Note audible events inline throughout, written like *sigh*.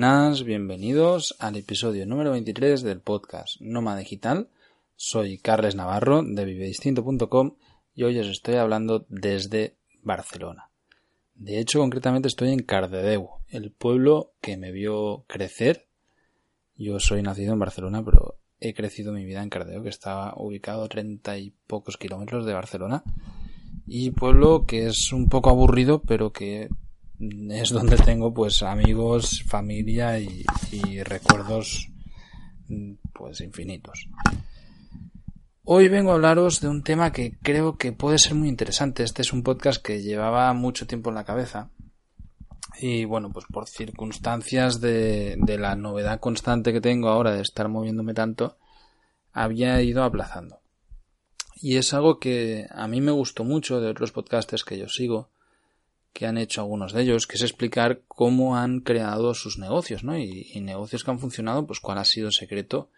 Buenas, bienvenidos al episodio número 23 del podcast Noma Digital. Soy Carles Navarro de vivedistinto.com y hoy os estoy hablando desde Barcelona. De hecho, concretamente estoy en Cardedeu, el pueblo que me vio crecer. Yo soy nacido en Barcelona, pero he crecido mi vida en Cardedeu, que estaba ubicado a treinta y pocos kilómetros de Barcelona. Y pueblo que es un poco aburrido, pero que es donde tengo pues amigos, familia y, recuerdos pues infinitos. Hoy vengo a hablaros de un tema que creo que puede ser muy interesante. Este es un podcast que llevaba mucho tiempo en la cabeza. Y bueno, pues por circunstancias de, de la novedad constante que tengo ahora de estar moviéndome tanto, había ido aplazando. Y es algo que a mí me gustó mucho de otros podcasters que yo sigo, que han hecho algunos de ellos, que es explicar cómo han creado sus negocios, ¿no? Y, negocios que han funcionado, pues cuál ha sido el secreto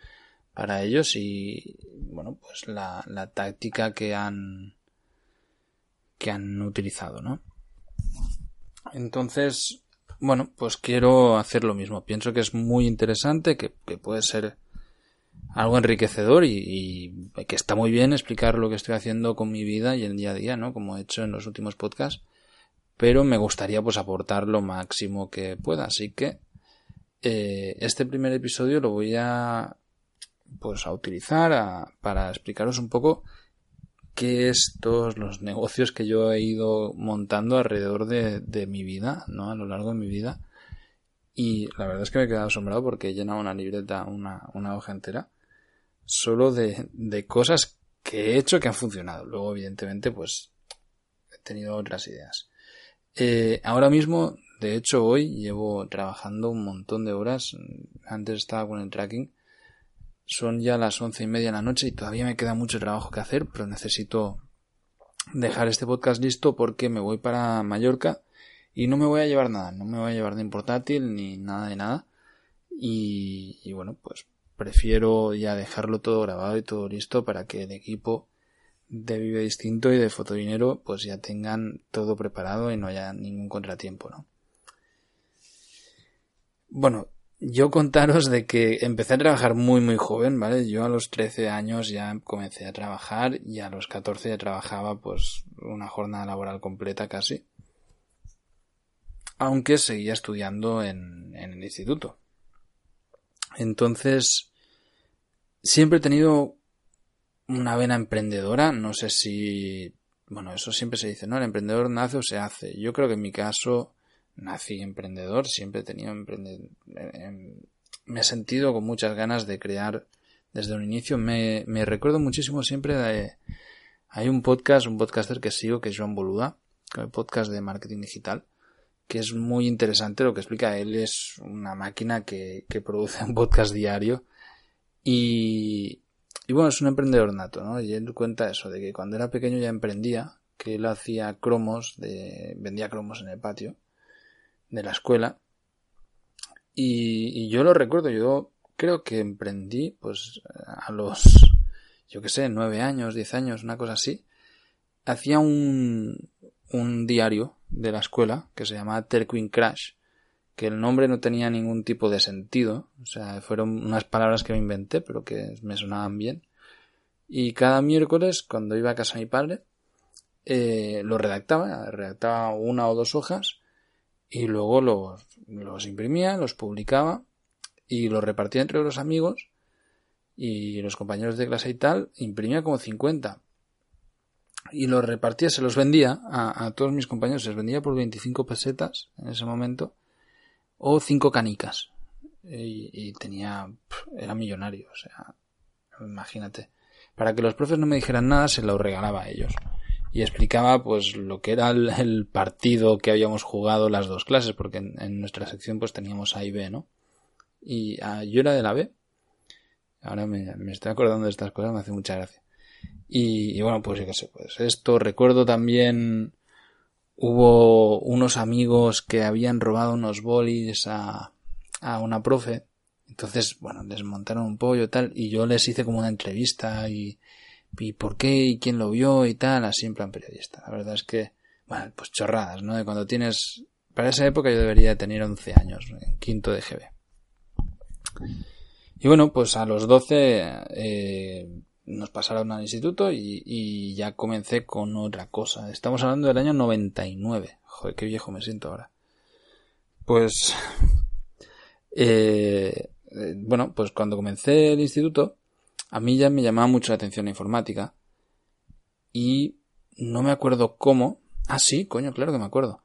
para ellos y, bueno, pues la, la táctica que han, que han utilizado, ¿no? Entonces, bueno, pues quiero hacer lo mismo. Pienso que es muy interesante, que, que puede ser algo enriquecedor y, y, que está muy bien explicar lo que estoy haciendo con mi vida y el día a día, ¿no? Como he hecho en los últimos podcasts pero me gustaría pues aportar lo máximo que pueda. Así que eh, este primer episodio lo voy a pues a utilizar para explicaros un poco qué es los negocios que yo he ido montando alrededor de, mi vida, ¿no? A lo largo de mi vida. Y la verdad es que me he quedado asombrado porque he llenado una libreta, una, una hoja entera, solo de, de cosas que he hecho que han funcionado. Luego, evidentemente, pues he tenido otras ideas. Eh, ahora mismo, de hecho hoy llevo trabajando un montón de horas. Antes estaba con el tracking. Son ya las once y media de la noche y todavía me queda mucho trabajo que hacer, pero necesito dejar este podcast listo porque me voy para Mallorca y no me voy a llevar nada, no me voy a llevar de portátil ni nada de nada. Y, y bueno, pues prefiero ya dejarlo todo grabado y todo listo para que el equipo de Vive Distinto y de Fotodinero pues ya tengan todo preparado y no haya ningún contratiempo, ¿no? Bueno, yo contaros de que empecé a trabajar muy muy joven, ¿vale? Yo a los 13 años ya comencé a trabajar y a los 14 ya trabajaba pues una jornada laboral completa casi. Aunque seguía estudiando en, en el instituto. Entonces, siempre he tenido una vena emprendedora, no sé si, bueno, eso siempre se dice, ¿no? El emprendedor nace o se hace. Yo creo que en mi caso nací emprendedor, siempre he tenido emprendedor, em, me he sentido con muchas ganas de crear desde un inicio. Me, me recuerdo muchísimo siempre de, hay un podcast, un podcaster que sigo que es Joan Boluda, el podcast de marketing digital, que es muy interesante lo que explica. Él es una máquina que, que produce *laughs* un podcast diario y, y bueno, es un emprendedor nato, ¿no? Y él cuenta eso, de que cuando era pequeño ya emprendía, que él hacía cromos, de, vendía cromos en el patio de la escuela. Y, yo lo recuerdo, yo creo que emprendí, pues, a los, yo qué sé, nueve años, diez años, una cosa así. Hacía un, un diario de la escuela que se llamaba Terquin Crash, que el nombre no tenía ningún tipo de sentido, o sea, fueron unas palabras que me inventé, pero que me sonaban bien. Y cada miércoles, cuando iba a casa de mi padre, eh, lo redactaba, redactaba una o dos hojas y luego los, los imprimía, los publicaba y los repartía entre los amigos y los compañeros de clase y tal, imprimía como 50. Y los repartía, se los vendía a, a todos mis compañeros, se los vendía por 25 pesetas en ese momento o cinco canicas. Y, tenía, era millonario, o sea, imagínate. Para que los profes no me dijeran nada, se lo regalaba a ellos. Y explicaba, pues, lo que era el, partido que habíamos jugado las dos clases, porque en, nuestra sección, pues, teníamos A y B, ¿no? Y ah, yo era de la B. Ahora me, estoy acordando de estas cosas, me hace mucha gracia. Y, y bueno, pues, yo qué sé, pues, esto recuerdo también hubo unos amigos que habían robado unos bolis a, a una profe. Entonces, bueno, les montaron un pollo y tal, y yo les hice como una entrevista y, y por qué y quién lo vio y tal, así en plan periodista. La verdad es que, bueno, pues chorradas, ¿no? De cuando tienes, para esa época yo debería tener 11 años, en quinto de GB. Y bueno, pues a los 12 eh, nos pasaron al instituto y, ya comencé con otra cosa. Estamos hablando del año 99. Joder, qué viejo me siento ahora. Pues, *laughs* eh, eh, bueno, pues cuando comencé el instituto, a mí ya me llamaba mucho la atención la informática. Y no me acuerdo cómo. Ah, sí, coño, claro que me acuerdo.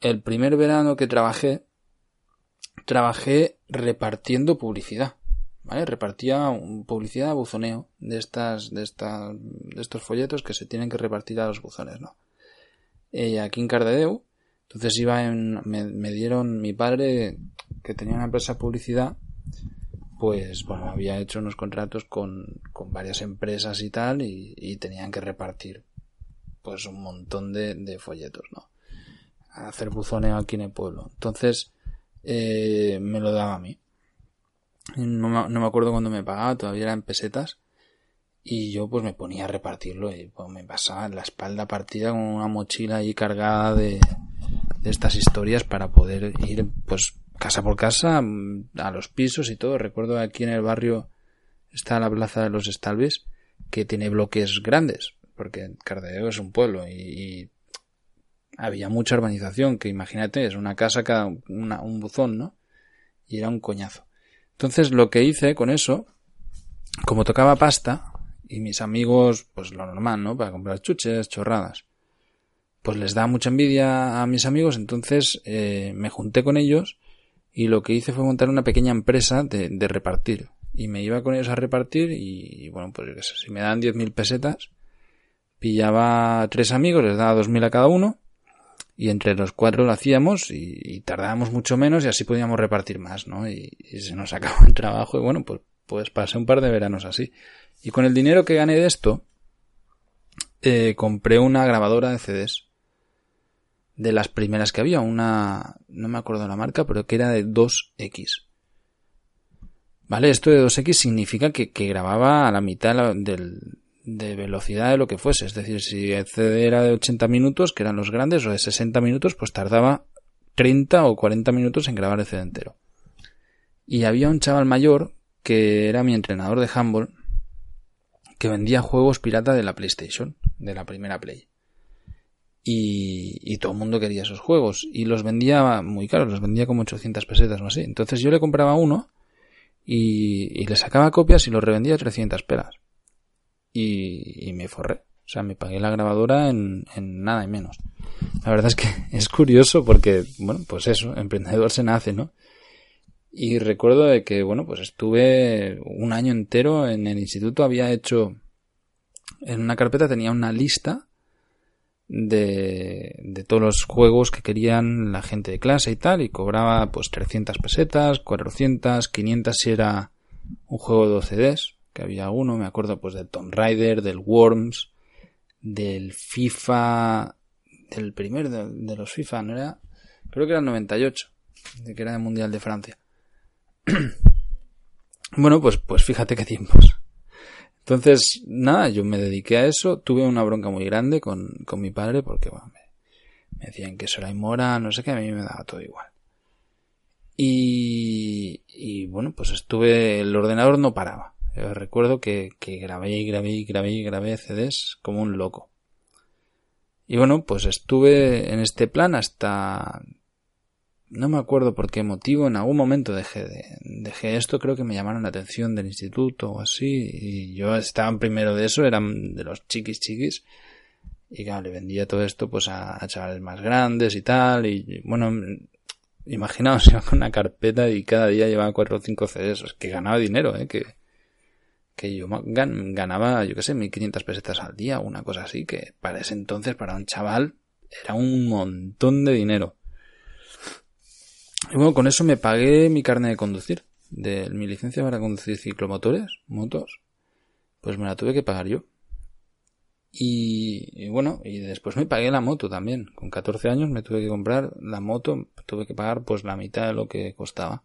El primer verano que trabajé, trabajé repartiendo publicidad. ¿Vale? Repartía publicidad a buzoneo de estas, de estas, de estos folletos que se tienen que repartir a los buzones, ¿no? Eh, aquí en Cardedeu, entonces iba en, me, dieron mi padre que tenía una empresa de publicidad, pues bueno, había hecho unos contratos con, con varias empresas y tal, y, tenían que repartir pues un montón de, de folletos, ¿no? hacer buzoneo aquí en el pueblo. Entonces, eh, me lo daba a mí. No me, acuerdo cuándo me pagaba, todavía eran pesetas. Y yo pues me ponía a repartirlo y pues, me pasaba la espalda partida con una mochila ahí cargada de, estas historias para poder ir pues casa por casa a los pisos y todo. Recuerdo aquí en el barrio está la plaza de los Estalves que tiene bloques grandes porque Cardedeu es un pueblo y, había mucha urbanización que imagínate es una casa cada un buzón, ¿no? Y era un coñazo. Entonces lo que hice con eso, como tocaba pasta, y mis amigos, pues lo normal, ¿no? Para comprar chuches, chorradas. Pues les da mucha envidia a mis amigos, entonces eh, me junté con ellos y lo que hice fue montar una pequeña empresa de, repartir. Y me iba con ellos a repartir y, bueno, pues si me dan 10.000 pesetas, pillaba tres amigos, les daba 2.000 a cada uno y entre los cuatro lo hacíamos y, tardábamos mucho menos y así podíamos repartir más, ¿no? Y, se nos *laughs* acabó el trabajo y bueno, pues, pues pasé un par de veranos así. Y con el dinero que gané de esto, eh, compré una grabadora de CDs. De las primeras que había, una, no me acuerdo la marca, pero que era de 2X. ¿Vale? Esto de 2X significa que, que grababa a la mitad del, de velocidad de lo que fuese. Es decir, si el CD era de 80 minutos, que eran los grandes, o de 60 minutos, pues tardaba 30 o 40 minutos en grabar el CD entero. Y había un chaval mayor, que era mi entrenador de handball, que vendía juegos pirata de la PlayStation, de la primera Play. Y, todo el mundo quería esos juegos. Y los vendía muy caros, los vendía como 800 pesetas o así. Entonces yo le compraba uno y, y le sacaba copias y los revendía a 300 pelas y, me forré. O sea, me pagué la grabadora en, en nada y menos. La verdad es que *laughs* es curioso porque, bueno, pues eso, emprendedor se nace, ¿no? Y recuerdo de que, bueno, pues estuve un año entero en el instituto, había hecho, en una carpeta tenía una lista de, de todos los juegos que querían la gente de clase y tal, y cobraba pues 300 pesetas, 400, 500 si era un juego de 12 Ds, que había uno, me acuerdo pues del Tomb Raider, del Worms, del FIFA, del primer de, los FIFA, ¿no era? Creo que era el 98, de que era el Mundial de Francia. *clears throat* bueno, pues, pues fíjate qué tiempos. Entonces, nada, yo me dediqué a eso, tuve una bronca muy grande con, con mi padre porque bueno, me, decían que eso era inmora, no sé qué, a mí me daba todo igual. Y, y bueno, pues estuve, el ordenador no paraba. Eh, recuerdo que, que grabé y grabé y grabé y grabé CDs como un loco. Y bueno, pues estuve en este plan hasta... No me acuerdo por qué motivo, en algún momento dejé, de, dejé esto, creo que me llamaron la atención del instituto o así, y yo estaba primero de eso, eran de los chiquis chiquis, y claro, le vendía todo esto pues a, chavales más grandes y tal, y bueno, imaginaos, *laughs* con una carpeta y cada día llevaba cuatro o cinco CDs, que ganaba dinero, eh, que, que yo ganaba, yo qué sé, 1500 pesetas al día, una cosa así, que para ese entonces, para un chaval, era un montón de dinero. Y bueno, con eso me pagué mi carne de conducir, de mi licencia para conducir ciclomotores, motos, pues me la tuve que pagar yo. Y, y, bueno, y después me pagué la moto también. Con 14 años me tuve que comprar la moto, tuve que pagar pues la mitad de lo que costaba.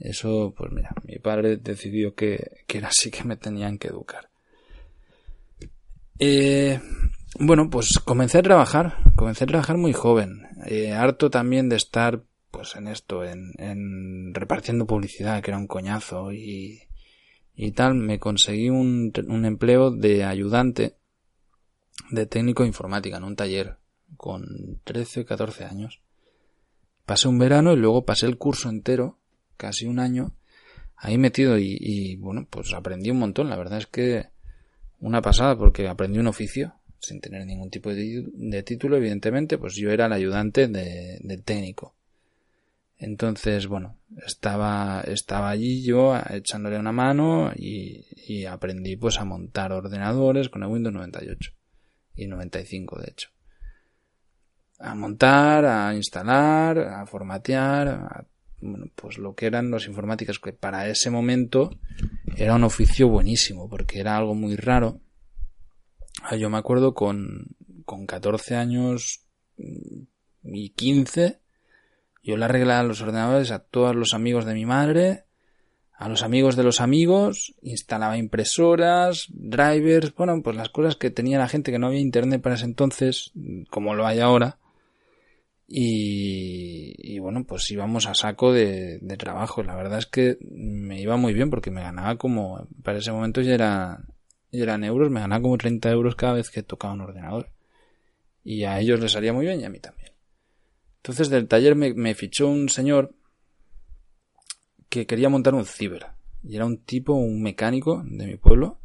Eso, pues mira, mi padre decidió que, que era así que me tenían que educar. Eh, bueno, pues comencé a trabajar, comencé a trabajar muy joven, eh, harto también de estar pues en esto, en, en repartiendo publicidad, que era un coñazo y, y tal, me conseguí un, un empleo de ayudante de técnico informática en un taller con 13, 14 años. Pasé un verano y luego pasé el curso entero, casi un año, ahí metido y, bueno, pues aprendí un montón. La verdad es que una pasada porque aprendí un oficio sin tener ningún tipo de, título, evidentemente, pues yo era el ayudante de, técnico. Entonces, bueno, estaba, estaba allí yo echándole una mano y, aprendí pues a montar ordenadores con el Windows 98 y 95 de hecho. A montar, a instalar, a formatear, bueno, pues lo que eran los informáticos que para ese momento era un oficio buenísimo porque era algo muy raro Ah, yo me acuerdo con, con 14 años y 15, yo le arreglaba los ordenadores a todos los amigos de mi madre, a los amigos de los amigos, instalaba impresoras, drivers, bueno, pues las cosas que tenía la gente que no había internet para ese entonces, como lo hay ahora. Y, y bueno, pues íbamos a saco de, de trabajo. La verdad es que me iba muy bien porque me ganaba como, para ese momento ya era, y eran euros, me ganaba como 30 euros cada vez que tocaba un ordenador. Y a ellos les salía muy bien y a mí también. Entonces del taller me, fichó un señor que quería montar un ciber. Y era un tipo, un mecánico de mi pueblo,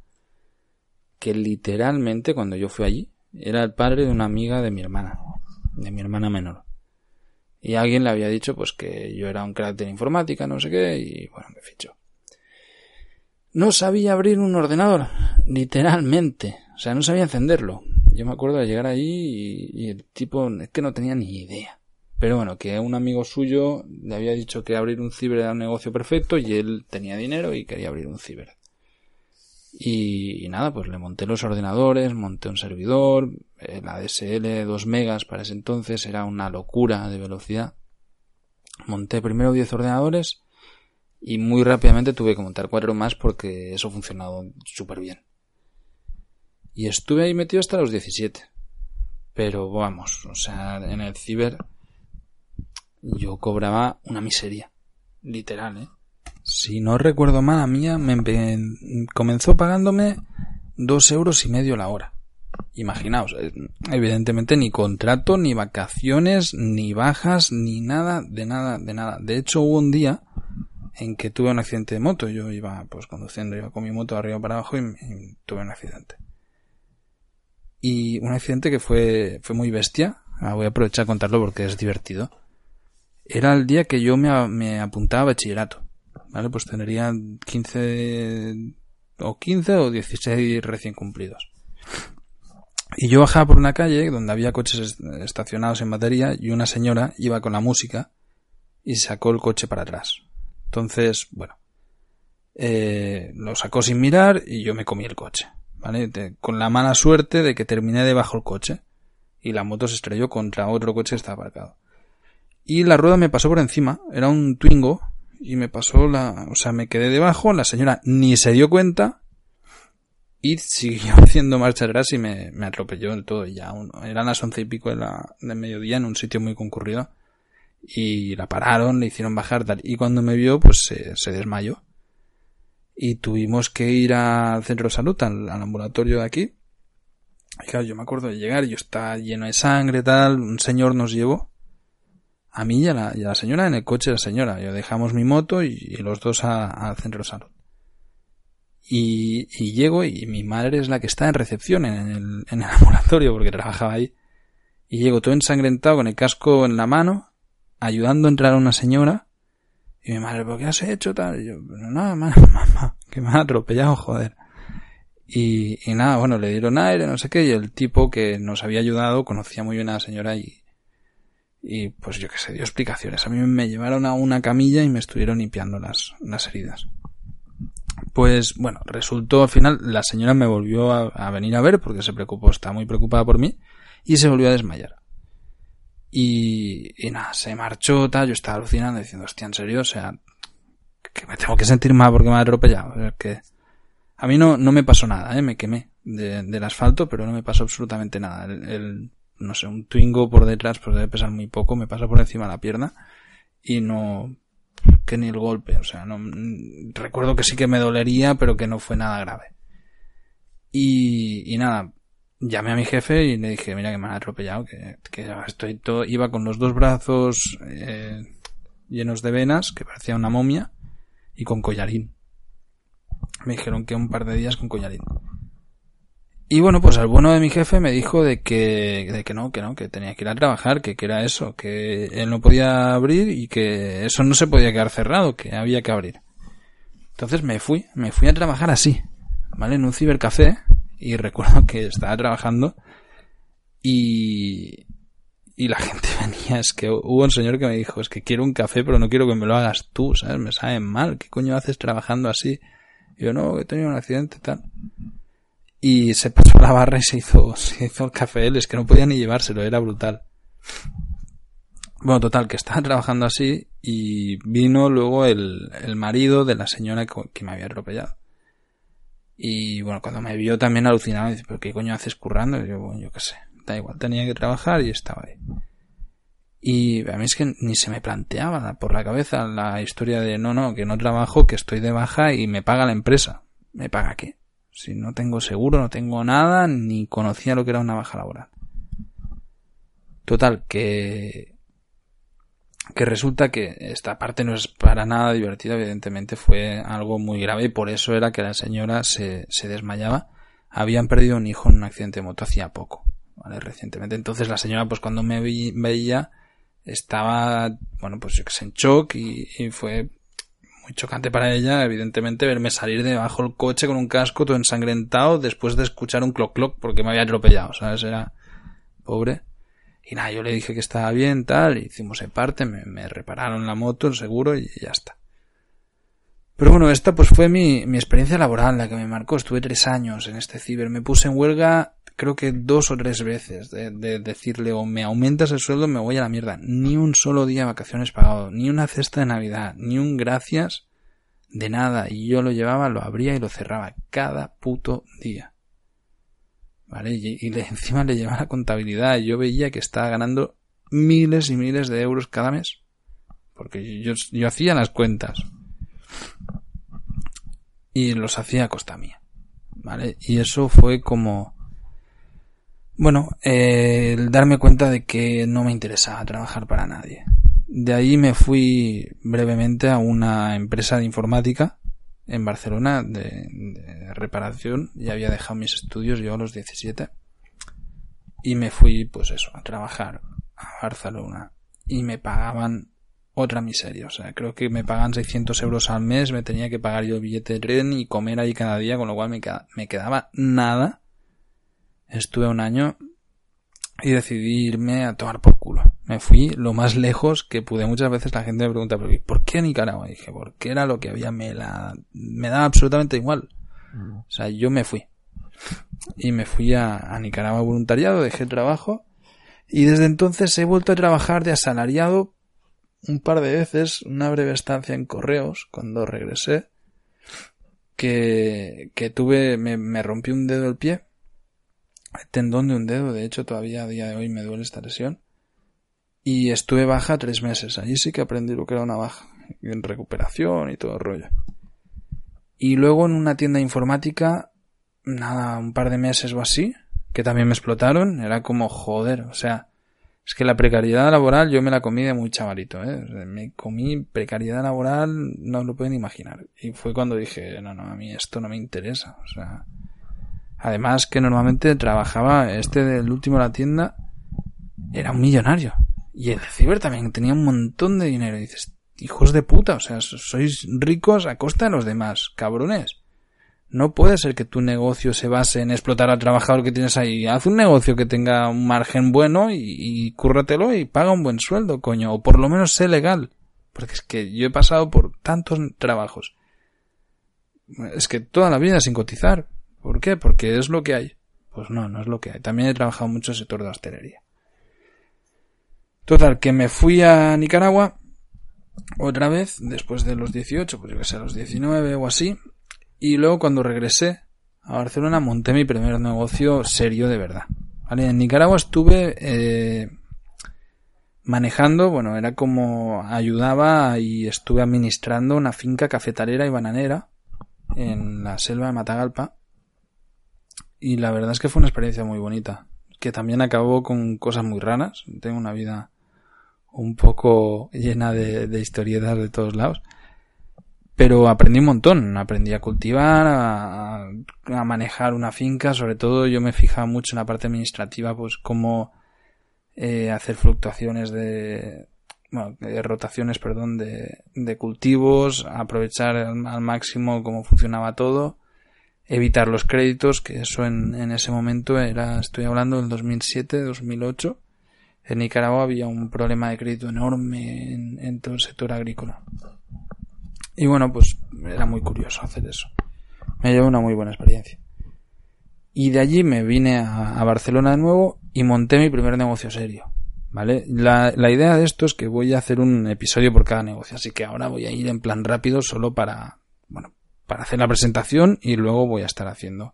que literalmente cuando yo fui allí, era el padre de una amiga de mi hermana, de mi hermana menor. Y alguien le había dicho pues que yo era un crack de informática, no sé qué, y bueno, me fichó no sabía abrir un ordenador, literalmente. O sea, no sabía encenderlo. Yo me acuerdo de llegar allí y, el tipo es que no tenía ni idea. Pero bueno, que un amigo suyo le había dicho que abrir un ciber era un negocio perfecto y él tenía dinero y quería abrir un ciber. Y, nada, pues le monté los ordenadores, monté un servidor, la DSL 2 megas para ese entonces era una locura de velocidad. Monté primero 10 ordenadores y muy rápidamente tuve que montar cuatro más porque eso funcionado súper bien. Y estuve ahí metido hasta los 17. Pero vamos, o sea, en el ciber yo cobraba una miseria. Literal, ¿eh? Si no recuerdo mal, a mí me comenzó pagándome dos euros y medio la hora. Imaginaos, eh, evidentemente ni contrato, ni vacaciones, ni bajas, ni nada, de nada, de nada. De hecho, hubo un día en que tuve un accidente de moto. Yo iba pues conduciendo, iba con mi moto arriba para abajo y, tuve un accidente. Y un accidente que fue, fue muy bestia. Ah, voy a aprovechar a contarlo porque es divertido. Era el día que yo me, me apuntaba a bachillerato. ¿Vale? Pues tendría 15 o 15 o 16 recién cumplidos. Y yo bajaba por una calle donde había coches estacionados en batería y una señora iba con la música y sacó el coche para atrás. Entonces, bueno, eh, lo sacó sin mirar y yo me comí el coche, ¿vale? con la mala suerte de que terminé debajo el coche y la moto se estrelló contra otro coche que estaba aparcado. Y la rueda me pasó por encima, era un Twingo y me pasó la, o sea, me quedé debajo, la señora ni se dio cuenta y siguió *laughs* haciendo marcha atrás y me, me atropelló del todo. Y ya eran las once y pico de la, de mediodía en un sitio muy concurrido y la pararon, le hicieron bajar tal, y cuando me vio pues se, desmayó y tuvimos que ir al centro de salud, al, ambulatorio de aquí. Y claro, yo me acuerdo de llegar, yo estaba lleno de sangre, tal, un señor nos llevó, a mí y a la, señora en el coche de la señora. Yo dejamos mi moto y, los dos al centro de salud. Y, y, llego y mi madre es la que está en recepción en el, en el *laughs* ambulatorio porque trabajaba ahí. Y llego todo ensangrentado con el casco en la mano ayudando a entrar a una señora. Y mi madre, ¿por qué has hecho tal? Y yo, nada, *laughs* mamá, que me ha atropellado, joder. Y, y nada, bueno, le dieron aire, no sé qué, y el tipo que nos había ayudado conocía muy bien a la señora y, y pues yo qué sé, dio explicaciones. A mí me llevaron a una camilla y me estuvieron limpiando las, las heridas. Pues bueno, resultó al final, la señora me volvió a, venir a ver porque se preocupó, está muy preocupada por mí y se volvió a desmayar. Y, nada, se marchó, tal, yo estaba alucinando diciendo, hostia, en serio, o sea, que me tengo que sentir mal porque me ha atropellado. que a mí no, no me pasó nada, ¿eh? me quemé del asfalto, pero no me pasó absolutamente nada. El, no sé, un Twingo por detrás, pues debe pesar muy poco, me pasa por encima la pierna y no que ni el golpe, o sea, no recuerdo que sí que me dolería, pero que no fue nada grave. Y, y nada, llamé a mi jefe y le dije, mira que me han atropellado, que, que estoy todo, iba con los dos brazos eh, llenos de venas, que parecía una momia, y con collarín. Me dijeron que un par de días con collarín. Y bueno, pues el bueno de mi jefe me dijo de que, de que no, que no, que tenía que ir a trabajar, que, que era eso, que él no podía abrir y que eso no se podía quedar cerrado, que había que abrir. Entonces me fui, me fui a trabajar así, ¿vale? En un cibercafé, y *laughs* recuerdo que estaba trabajando y, y la *laughs* gente venía, es que hubo un señor que me dijo, es que quiero un café pero no quiero que me lo hagas tú, ¿sabes? Me sabe mal, ¿qué coño haces trabajando así? Y yo no, he tenido un accidente tal y se pasó la barra y se hizo, se hizo el café él, es que no podía ni llevárselo, era brutal. Bueno, total, que estaba *laughs* trabajando así y vino luego el, el marido de la señora que, me había atropellado. Y bueno, cuando me vio también alucinado, dice, pero ¿qué coño haces currando? Y yo, bueno, yo qué sé, da igual, tenía que trabajar y estaba ahí. Y a mí es que ni se me planteaba por la cabeza la historia de no, no, que no trabajo, que estoy de baja y me paga la empresa. ¿Me paga qué? Si no tengo seguro, no tengo nada, ni conocía lo que era una baja laboral. Total, que, que resulta que esta parte no es para nada divertida, evidentemente fue algo muy grave y por eso era que la señora se, se desmayaba. Habían perdido un hijo en un accidente de moto hacía poco, ¿vale? Recientemente. Entonces la señora, pues cuando me veía, estaba, bueno, pues en shock y, y fue muy chocante para ella, evidentemente, verme salir de debajo del coche con un casco todo ensangrentado después de escuchar un cloc cloc porque me había atropellado, ¿sabes? Era pobre. Y nada, yo le dije que estaba bien, tal, hicimos el parte, me, repararon la moto, el seguro y ya está. Pero bueno, esta pues fue mi, mi experiencia laboral, la que me marcó. Estuve tres años en este ciber. Me puse en huelga creo que dos o tres veces de, de, decirle o me aumentas el sueldo me voy a la mierda. Ni un solo día de vacaciones pagado, ni una cesta de Navidad, ni un gracias de nada. Y yo lo llevaba, lo abría y lo cerraba cada puto día. ¿Vale? Y, *laughs* encima le llevaba la contabilidad. Yo veía que estaba ganando miles y miles de euros cada mes. Porque yo, yo hacía las cuentas. Y los hacía a costa mía. ¿Vale? Y eso fue como bueno, eh, el darme cuenta de que no me interesaba trabajar para nadie. De ahí me fui brevemente a una empresa de informática en Barcelona de, de reparación. Ya había dejado mis estudios yo a los 17. Y me fui, pues eso, a trabajar a Barcelona. Y me pagaban otra miseria. O sea, creo que me pagan 600 euros al mes, me tenía que pagar yo billete de tren y comer ahí cada día, con lo cual me, me quedaba nada Estuve un año y decidí irme a tomar por culo. Me fui lo más lejos que pude. Muchas veces la gente me pregunta, ¿por qué Nicaragua? Y dije, porque era lo que había, me la, me daba absolutamente igual. Mm. O sea, yo me fui. Y me fui a, a Nicaragua voluntariado, dejé el trabajo. Y desde entonces he vuelto a trabajar de asalariado un par de veces, una breve estancia en correos, cuando regresé, que, que tuve, me, me rompí un dedo del pie tendón de un dedo, de hecho todavía a día de hoy me duele esta lesión. Y estuve baja tres meses, allí sí que aprendí lo que era una baja, en recuperación y todo el rollo. Y luego en una tienda informática, nada, un par de meses o así, que también me explotaron, era como joder, o sea, es que la precariedad laboral yo me la comí de muy chavalito, ¿eh? Me comí precariedad laboral, no lo pueden imaginar. Y fue cuando dije, no, no, a mí esto no me interesa, o sea, Además que normalmente trabajaba, este del último de la tienda, era un millonario. Y el ciber también tenía un montón de dinero. Dices, hijos de puta, o sea, sois ricos a costa de los demás, cabrones. No puede ser que tu negocio se base en explotar al trabajador que tienes ahí. Haz un negocio que tenga un margen bueno y, y cúrratelo y paga un buen sueldo, coño. O por lo menos sé legal. Porque es que yo he pasado por tantos trabajos. Es que toda la vida sin cotizar. ¿Por qué? Porque es lo que hay. Pues no, no es lo que hay. También he trabajado mucho en el sector de hostelería. Total, que me fui a Nicaragua otra vez, después de los 18, pues yo que sé, a los 19 o así. Y luego cuando regresé a Barcelona monté mi primer negocio serio de verdad. En Nicaragua estuve eh, manejando, bueno, era como ayudaba y estuve administrando una finca cafetalera y bananera en la selva de Matagalpa. Y la verdad es que fue una experiencia muy bonita, que también acabó con cosas muy raras. Tengo una vida un poco llena de, historietas de todos lados. Pero aprendí un montón, aprendí a cultivar, a, manejar una finca, sobre todo yo me fijaba mucho en la parte administrativa, pues cómo eh, hacer fluctuaciones de, bueno, de rotaciones, perdón, de, de cultivos, aprovechar al, al, máximo cómo funcionaba todo, evitar los créditos, que eso en, en ese momento era, estoy hablando del 2007, 2008, en Nicaragua había un problema de crédito enorme en, todo el sector agrícola. Y bueno, pues era muy curioso hacer eso. Me llevó una muy buena experiencia. Y de allí me vine a, a, Barcelona de nuevo y monté mi primer negocio serio. ¿Vale? La, la, idea de esto es que voy a hacer un episodio por cada negocio, así que ahora voy a ir en plan rápido solo para, bueno, para hacer la presentación y luego voy a estar haciendo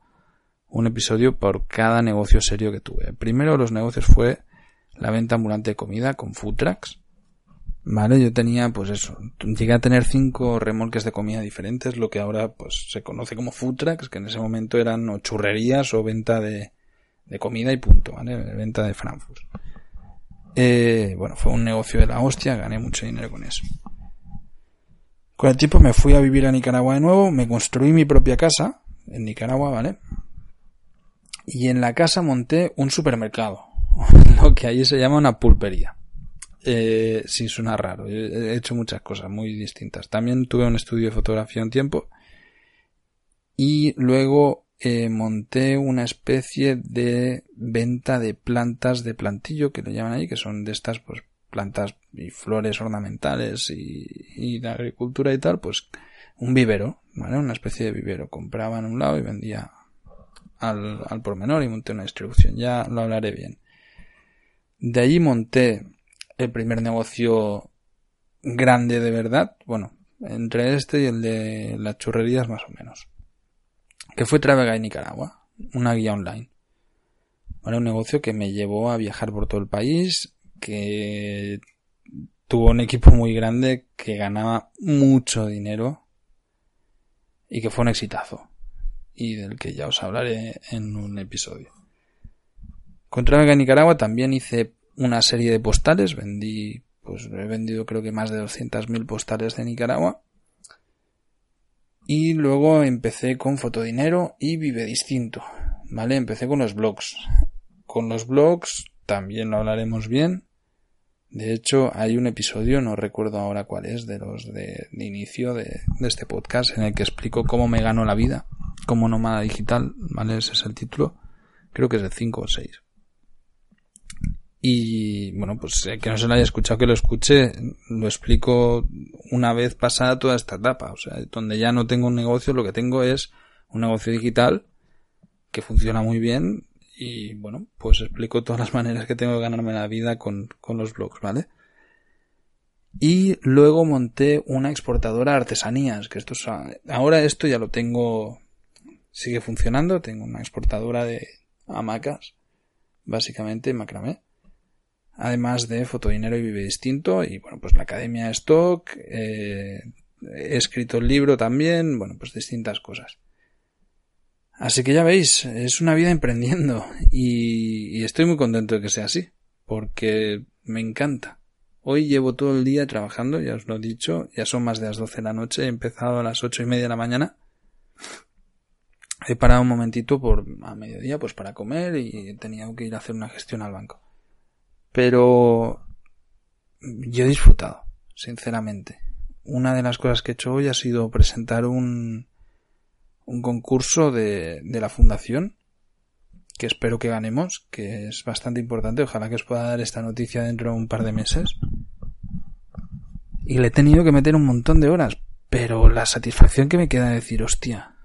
un episodio por cada negocio serio que tuve. El primero de los negocios fue la venta ambulante de comida con food trucks. Vale, yo tenía pues eso, llegué a tener cinco remolques de comida diferentes, lo que ahora pues se conoce como food trucks, que en ese momento eran o churrerías o venta de, comida y punto, ¿vale? Venta de Frankfurt. Eh, bueno, fue un negocio de la hostia, gané mucho dinero con eso. Con el tiempo me fui a vivir a Nicaragua de nuevo, me construí mi propia casa en Nicaragua, ¿vale? Y en la casa monté un supermercado, *laughs* lo que allí se llama una pulpería eh, sí suena raro. He hecho muchas cosas muy distintas. También tuve un estudio de fotografía un tiempo. Y luego eh, monté una especie de venta de plantas de plantillo, que le llaman ahí, que son de estas pues plantas y flores ornamentales y, y agricultura y tal, pues un vivero, ¿vale? Una especie de vivero. Compraba en un lado y vendía al, al por menor y monté una distribución. Ya lo hablaré bien. De allí monté el primer negocio grande de verdad, bueno, entre este y el de las churrerías más o menos, que fue Travega en Nicaragua, una guía online. Bueno, un negocio que me llevó a viajar por todo el país, que tuvo un equipo muy grande, que ganaba mucho dinero y que fue un exitazo y del que ya os hablaré en un episodio. Con Travega en Nicaragua también hice una serie de postales, vendí, pues he vendido creo que más de 200.000 postales de Nicaragua. Y luego empecé con Fotodinero y Vive Distinto, ¿vale? Empecé con los blogs. Con los blogs también lo hablaremos bien. De hecho, hay un episodio, no recuerdo ahora cuál es, de los de, inicio de, de, este podcast, en el que explico cómo me gano la vida como nómada digital, ¿vale? Ese es el título. Creo que es de 5 o 6. Y bueno, pues eh, que no se lo haya escuchado, que lo escuche, lo explico una vez pasada toda esta etapa. O sea, donde ya no tengo un negocio, lo que tengo es un negocio digital que funciona muy bien y bueno, pues explico todas las maneras que tengo de ganarme la vida con, con los blogs, ¿vale? Y luego monté una exportadora de artesanías, que esto es, ahora esto ya lo tengo, sigue funcionando, tengo una exportadora de hamacas, básicamente macramé además de Fotodinero y Vive Distinto y bueno, pues la Academia Stock, eh, he escrito el libro también, bueno, pues distintas cosas. Así que ya veis, es una vida emprendiendo *laughs* y, estoy muy contento de que sea así, porque me encanta. Hoy llevo todo el día trabajando, ya os lo he dicho, ya son más de las 12 de la noche, he empezado a las ocho y media de la mañana. He parado un momentito por a mediodía pues para comer y tenido que ir a hacer una gestión al banco. Pero yo he disfrutado, sinceramente. Una de las cosas que he hecho hoy ha sido presentar un, un concurso de, de la fundación que espero que ganemos, que es bastante importante. Ojalá que os pueda dar esta noticia dentro de un par de meses. Y le he tenido que meter un montón de horas, pero la satisfacción que me queda de decir, hostia,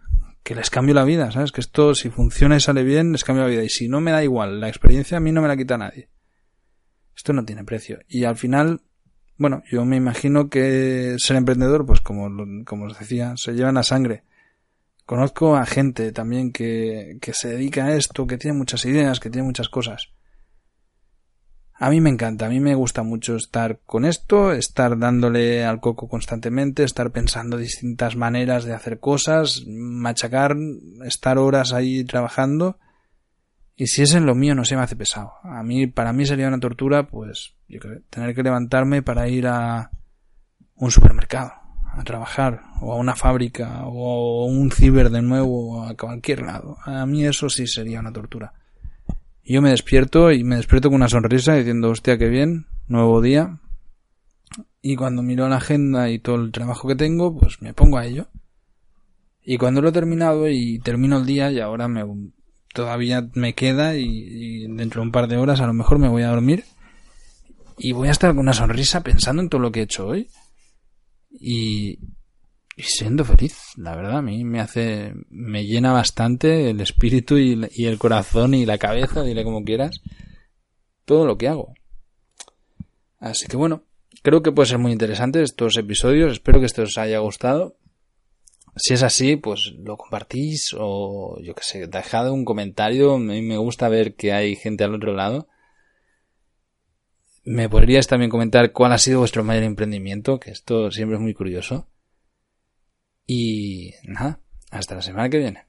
que les cambio la vida, ¿sabes? Que esto, si funciona y sale bien, les cambio la vida. Y si no me da igual, la experiencia a mí no me la quita nadie. Esto no tiene precio. Y al final, bueno, yo me imagino que ser emprendedor, pues como, como os decía, se lleva en la sangre. Conozco a gente también que, que se dedica a esto, que tiene muchas ideas, que tiene muchas cosas. A mí me encanta, a mí me gusta mucho estar con esto, estar dándole al coco constantemente, estar pensando distintas maneras de hacer cosas, machacar, estar horas ahí trabajando. Y si es en lo mío no se me hace pesado. A mí, para mí sería una tortura, pues, yo creo, tener que levantarme para ir a un supermercado, a trabajar, o a una fábrica, o a un ciber de nuevo, a cualquier lado. A mí eso sí sería una tortura. Yo me despierto y me despierto con una sonrisa diciendo, hostia, qué bien, nuevo día. Y cuando miro la agenda y todo el trabajo que tengo, pues me pongo a ello. Y cuando lo he terminado y termino el día y ahora me, todavía me queda y, dentro de un par de horas a lo mejor me voy a dormir y voy a estar con una sonrisa pensando en todo lo que he hecho hoy y, y siendo feliz, la verdad, a mí me hace, me llena bastante el espíritu y, el corazón y la cabeza, dile como quieras, todo lo que hago. Así que bueno, creo que puede ser muy interesante estos episodios, espero que esto os haya gustado. Si es así, pues lo compartís o yo que sé, dejad un comentario, a mí me gusta ver que hay gente al otro lado. Me podríais también comentar cuál ha sido vuestro mayor emprendimiento, que esto siempre es muy curioso. Y nada, hasta la semana que viene.